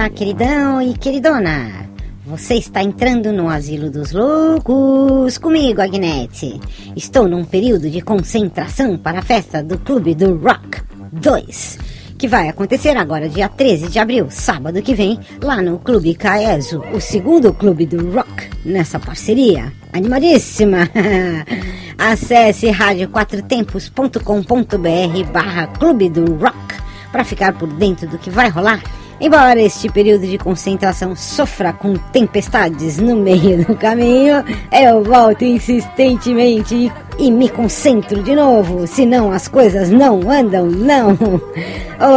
Olá, queridão e queridona. Você está entrando no Asilo dos Loucos comigo, Agnete. Estou num período de concentração para a festa do Clube do Rock 2, que vai acontecer agora dia 13 de abril, sábado que vem, lá no Clube Caeso, o segundo clube do rock nessa parceria. Animadíssima! Acesse radioquatrotempos.com.br barra Clube do Rock para ficar por dentro do que vai rolar. Embora este período de concentração sofra com tempestades no meio do caminho, eu volto insistentemente e, me concentro de novo, senão as coisas não andam, não.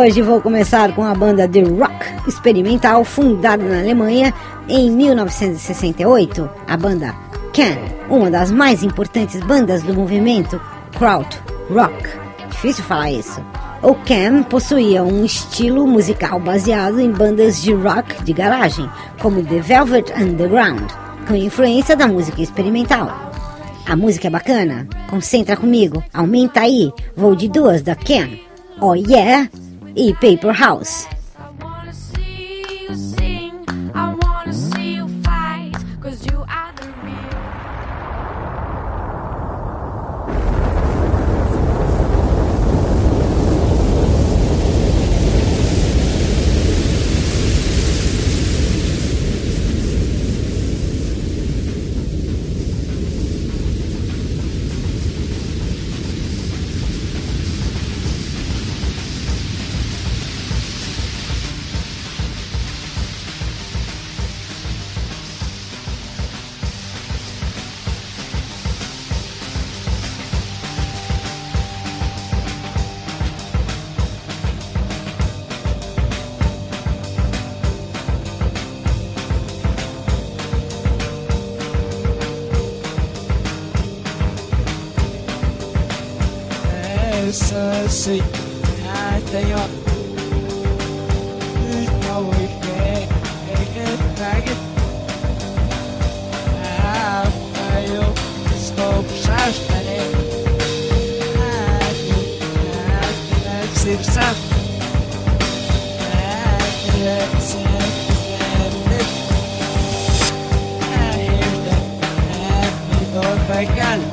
Hoje vou começar com a banda de rock experimental fundada na Alemanha em 1968, a banda Can, uma das mais importantes bandas do movimento Kraut Rock. Difícil falar isso. O Cam possuía um estilo musical baseado em bandas de rock de garagem, como The Velvet Underground, com influência da música experimental. A música é bacana? Concentra comigo, aumenta aí, vou de duas da Cam, Oh Yeah e Paper House. Sesi Erteye Üç tavuk Eket Begit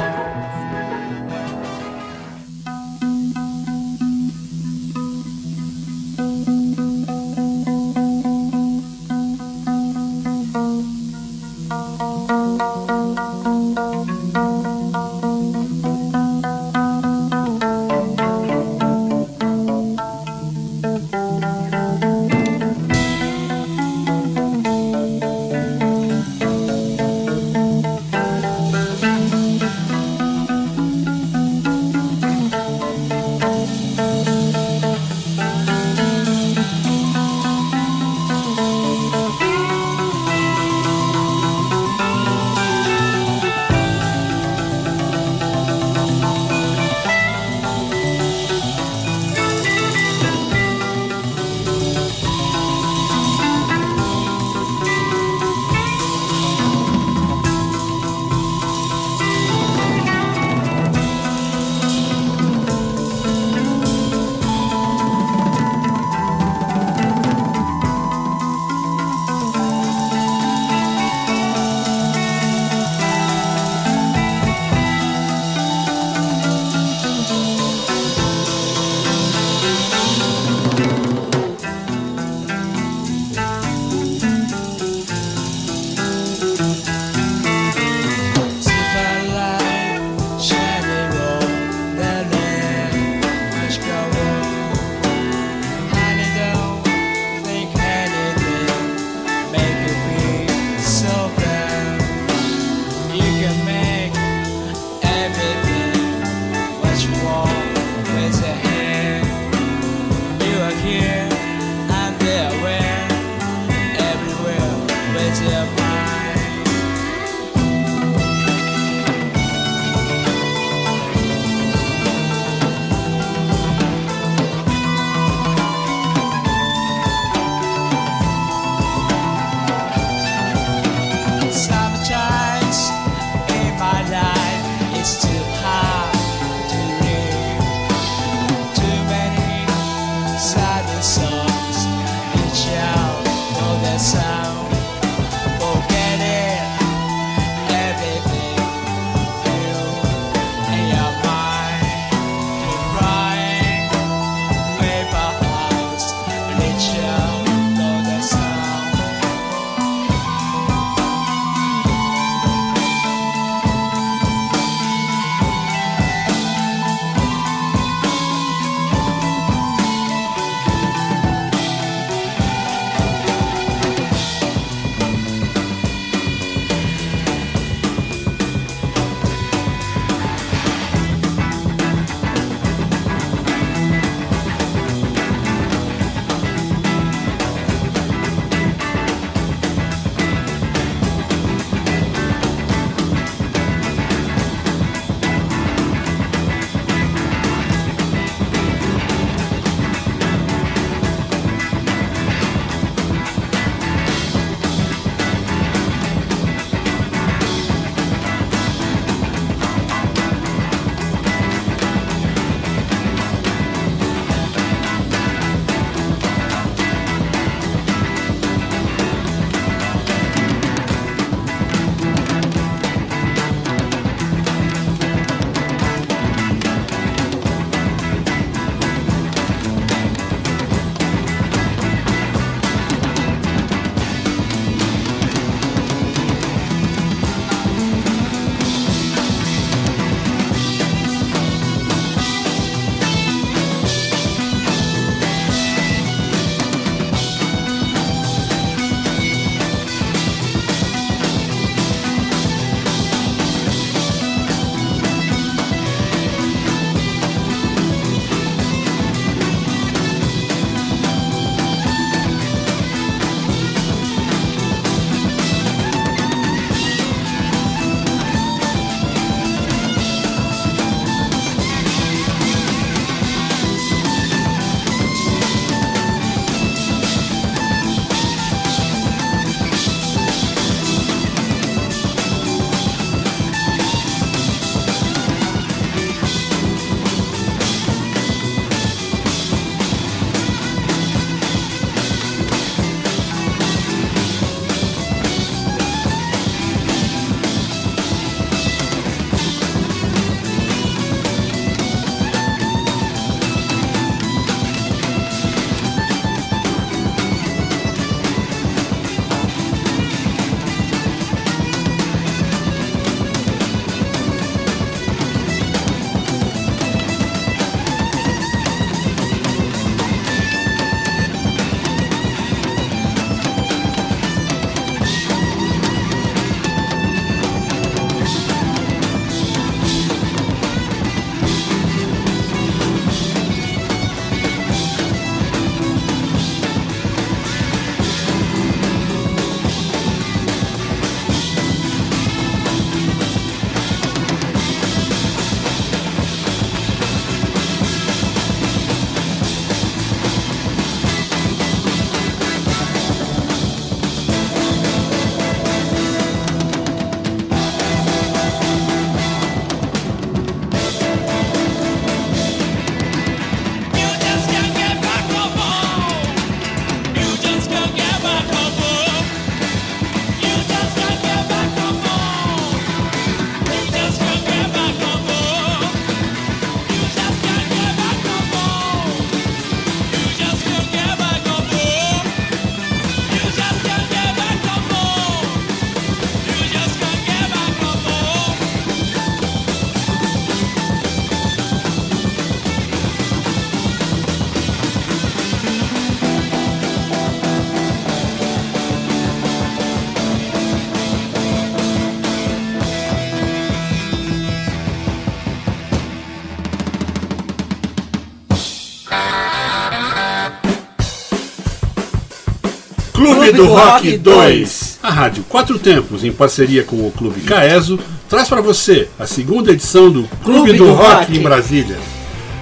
Clube do Rock 2. A Rádio Quatro Tempos, em parceria com o Clube Caeso, traz para você a segunda edição do Clube, Clube do, do Rock, Rock. em Brasília.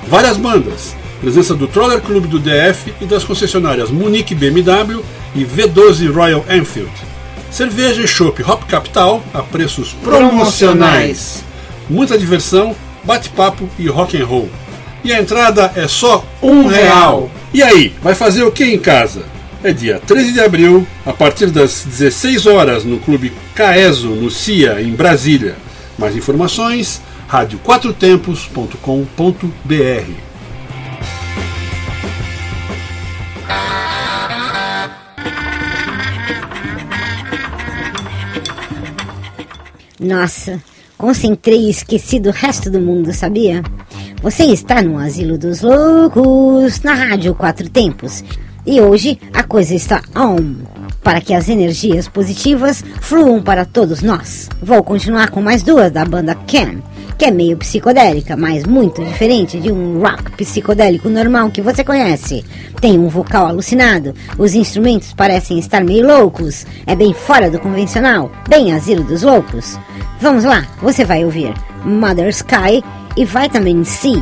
Várias bandas, presença do Troller Clube do DF e das concessionárias Munique BMW e V12 Royal Enfield. Cerveja e chopp Hop Capital a preços promocionais. Muita diversão, bate-papo e rock and roll. E a entrada é só um real. E aí, vai fazer o que em casa? É dia 13 de abril, a partir das 16 horas, no Clube Caeso, no CIA, em Brasília. Mais informações, radioquatrotempos.com.br. Nossa, concentrei e esqueci do resto do mundo, sabia? Você está no Asilo dos Loucos, na Rádio Quatro Tempos. E hoje a coisa está on, para que as energias positivas fluam para todos nós. Vou continuar com mais duas da banda Ken, que é meio psicodélica, mas muito diferente de um rock psicodélico normal que você conhece. Tem um vocal alucinado, os instrumentos parecem estar meio loucos, é bem fora do convencional, bem asilo dos loucos. Vamos lá, você vai ouvir Mother Sky e Vitamin C.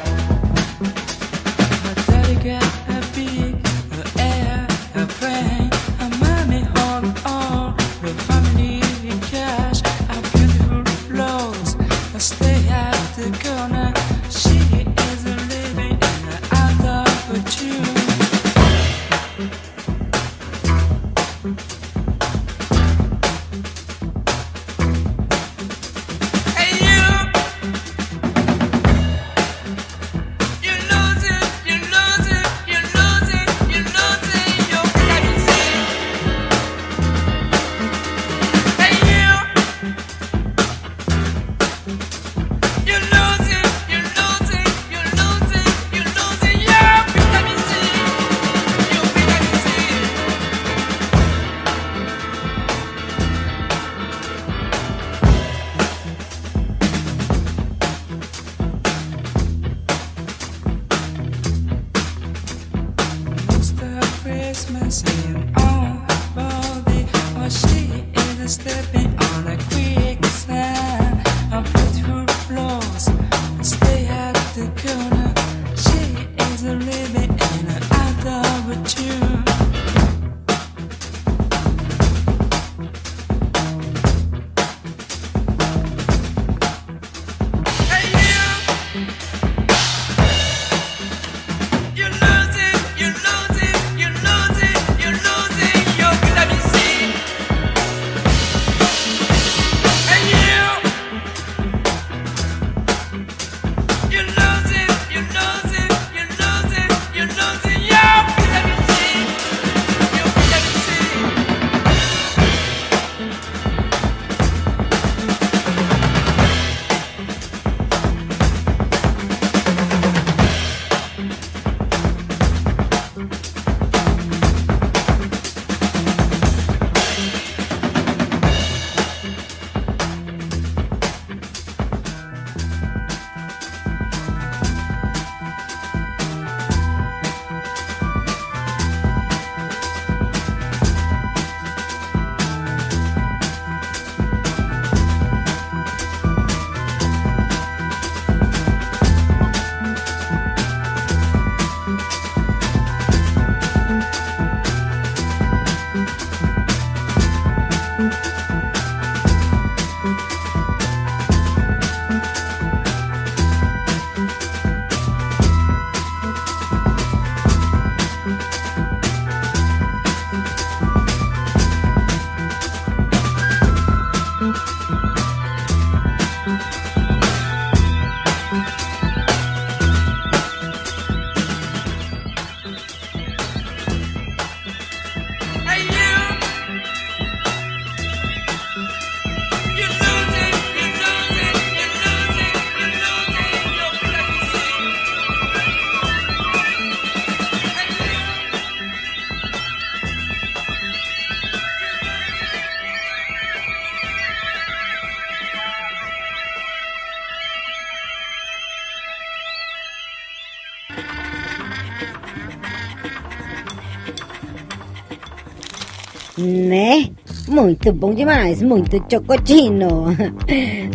Muito bom demais, muito chocotino.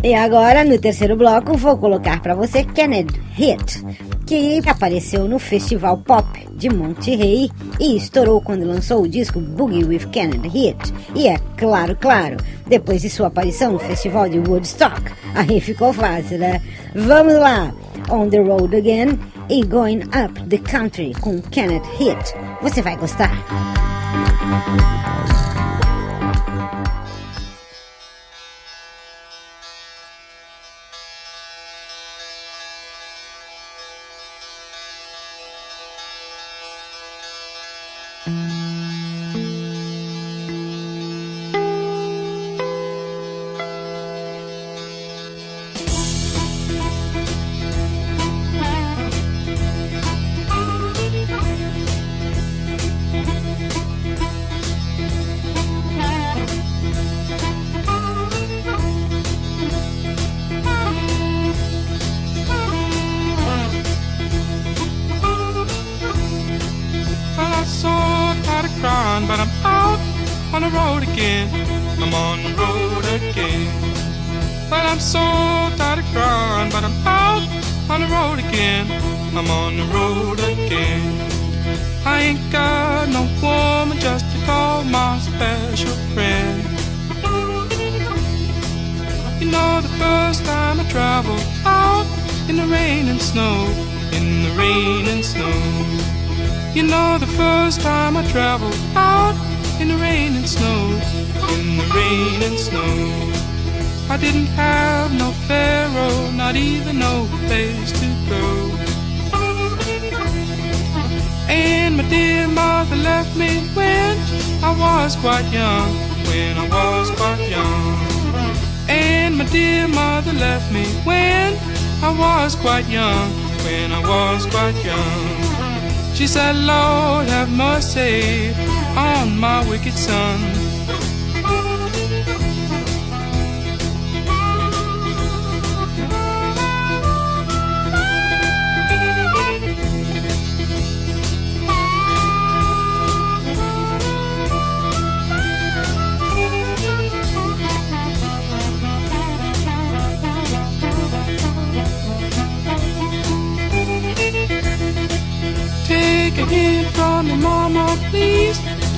E agora, no terceiro bloco, vou colocar para você Kenneth Hit, que apareceu no Festival Pop de Monterrey e estourou quando lançou o disco Boogie with Kenneth Hit. E é claro, claro, depois de sua aparição no Festival de Woodstock, aí ficou fácil, né? Vamos lá! On the Road Again e Going Up the Country com Kenneth Hit. Você vai gostar! I didn't have no pharaoh, not even no place to go. And my dear mother left me when I was quite young, when I was quite young. And my dear mother left me when I was quite young, when I was quite young. She said, Lord, have mercy on my wicked son.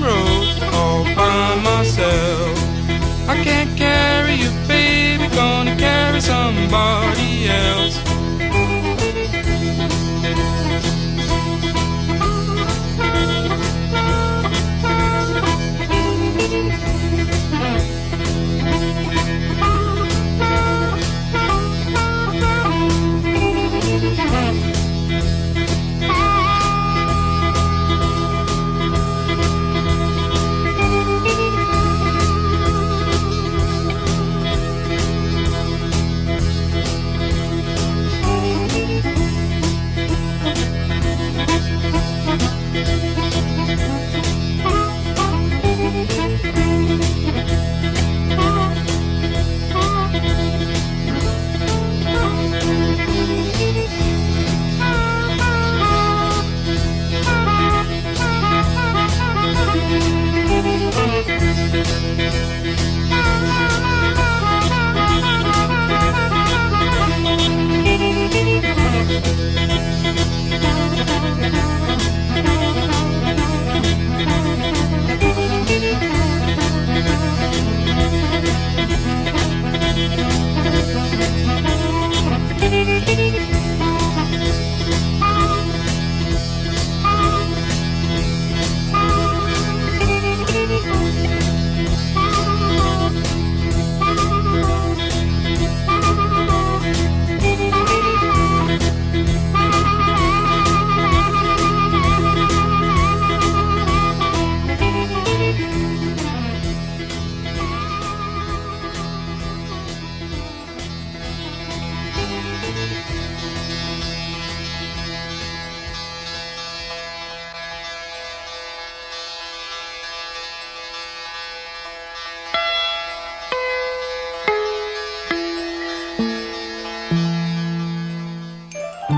road all by myself. I can't carry you, baby, gonna carry somebody else.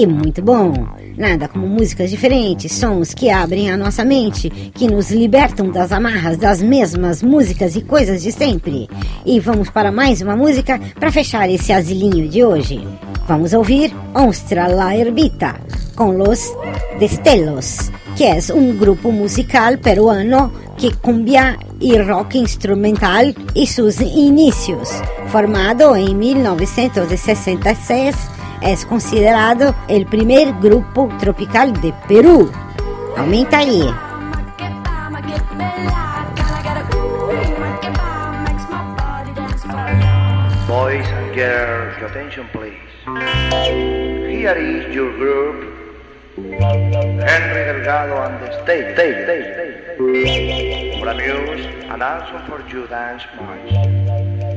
Que muito bom! Nada como músicas diferentes, sons que abrem a nossa mente, que nos libertam das amarras das mesmas músicas e coisas de sempre. E vamos para mais uma música para fechar esse asilinho de hoje. Vamos ouvir Onstra la Herbita com Los Destellos, que é um grupo musical peruano que cumbia y rock instrumental y sus inicios. Formado en 1966, es considerado el primer grupo tropical de Perú. Aumenta ahí. Boys and girls, your attention please. Here is your group. Henry Delgado and the stage. stage, stage, stage. For amuse and also for you dance march.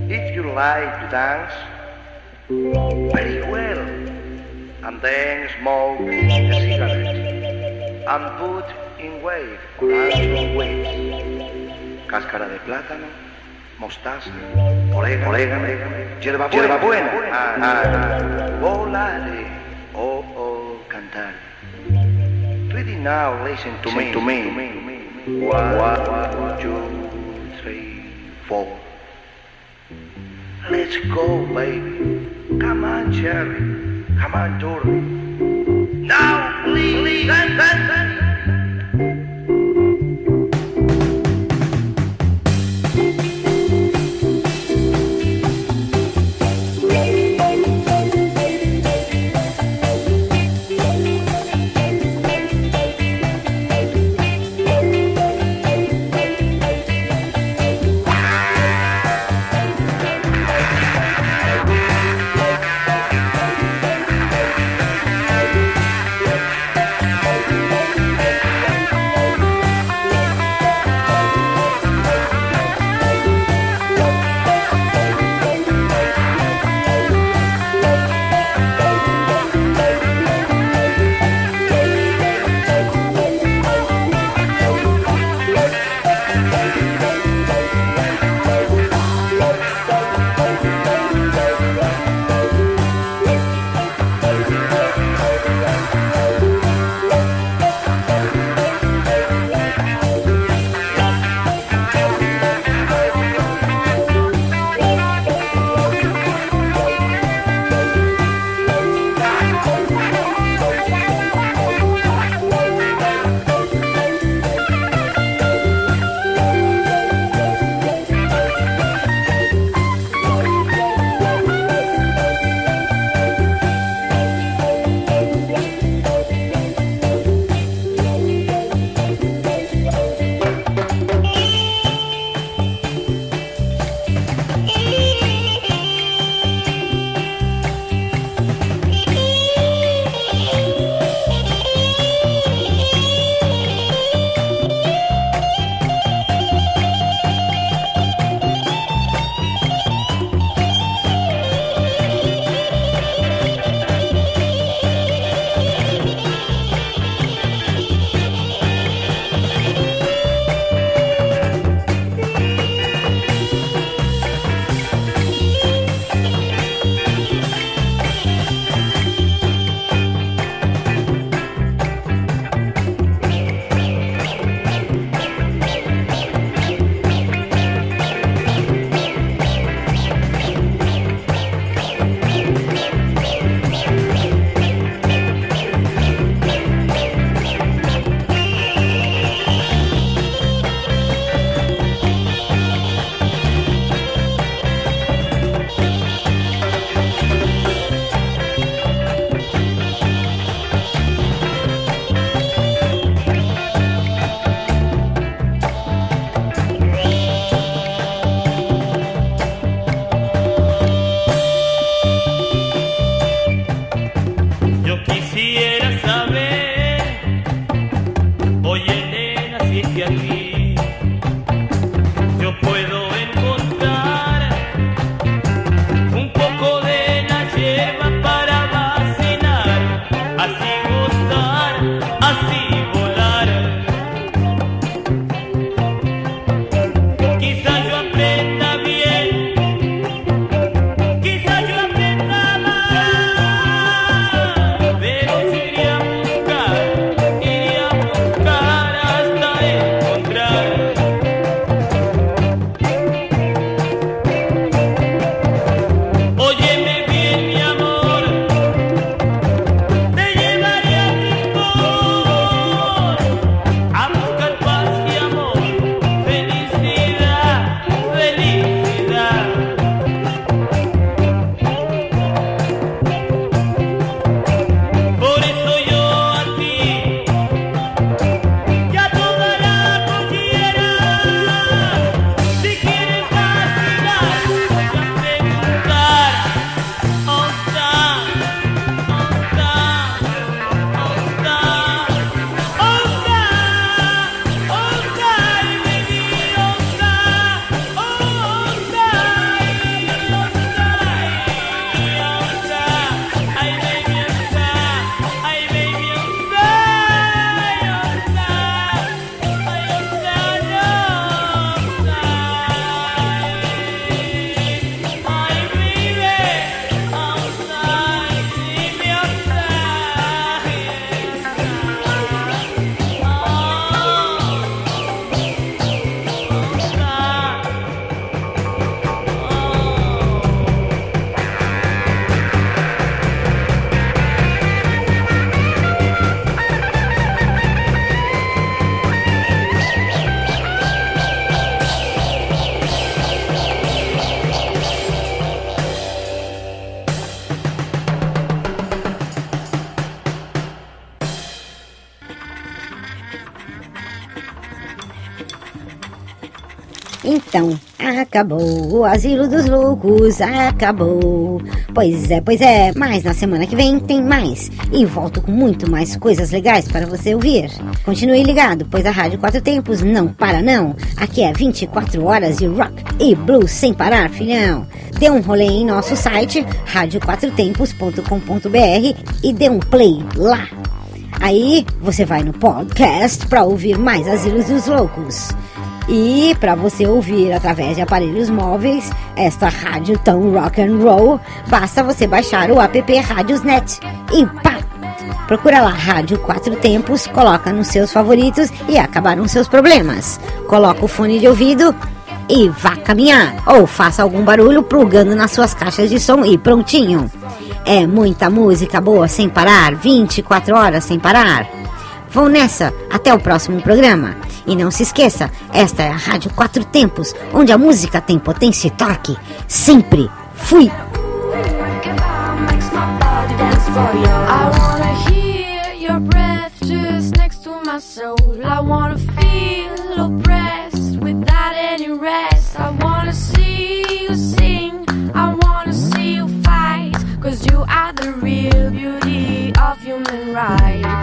If you like to dance, very well. And then smoke a cigarette. And put in wave dance waves. Cáscara de plátano, mostaza, orégano, orégano hierba buena, hierba buena. Volare, oh, oh, cantar. Ready now, listen to me, to me. One, two, three, four. Let's go, baby. Come on, Jerry. Come on, Dory. Now, please, please, dance, acabou, o Asilo dos Loucos acabou. Pois é, pois é, mas na semana que vem tem mais. E volto com muito mais coisas legais para você ouvir. Continue ligado, pois a Rádio Quatro Tempos não para não. Aqui é 24 horas de rock e blues sem parar, filhão. Dê um rolê em nosso site, radioquatrotempos.com.br e dê um play lá. Aí você vai no podcast para ouvir mais Asilos dos Loucos. E para você ouvir através de aparelhos móveis esta rádio tão rock and roll, basta você baixar o app Radiosnet e pá! Procura lá Rádio Quatro Tempos, coloca nos seus favoritos e acabaram seus problemas. Coloca o fone de ouvido e vá caminhar ou faça algum barulho plugando nas suas caixas de som e prontinho. É muita música boa sem parar, 24 horas sem parar. Vão nessa, até o próximo programa. E não se esqueça, esta é a Rádio Quatro Tempos, onde a música tem potência e torque. Sempre fui. Cause you are the real beauty of human rights.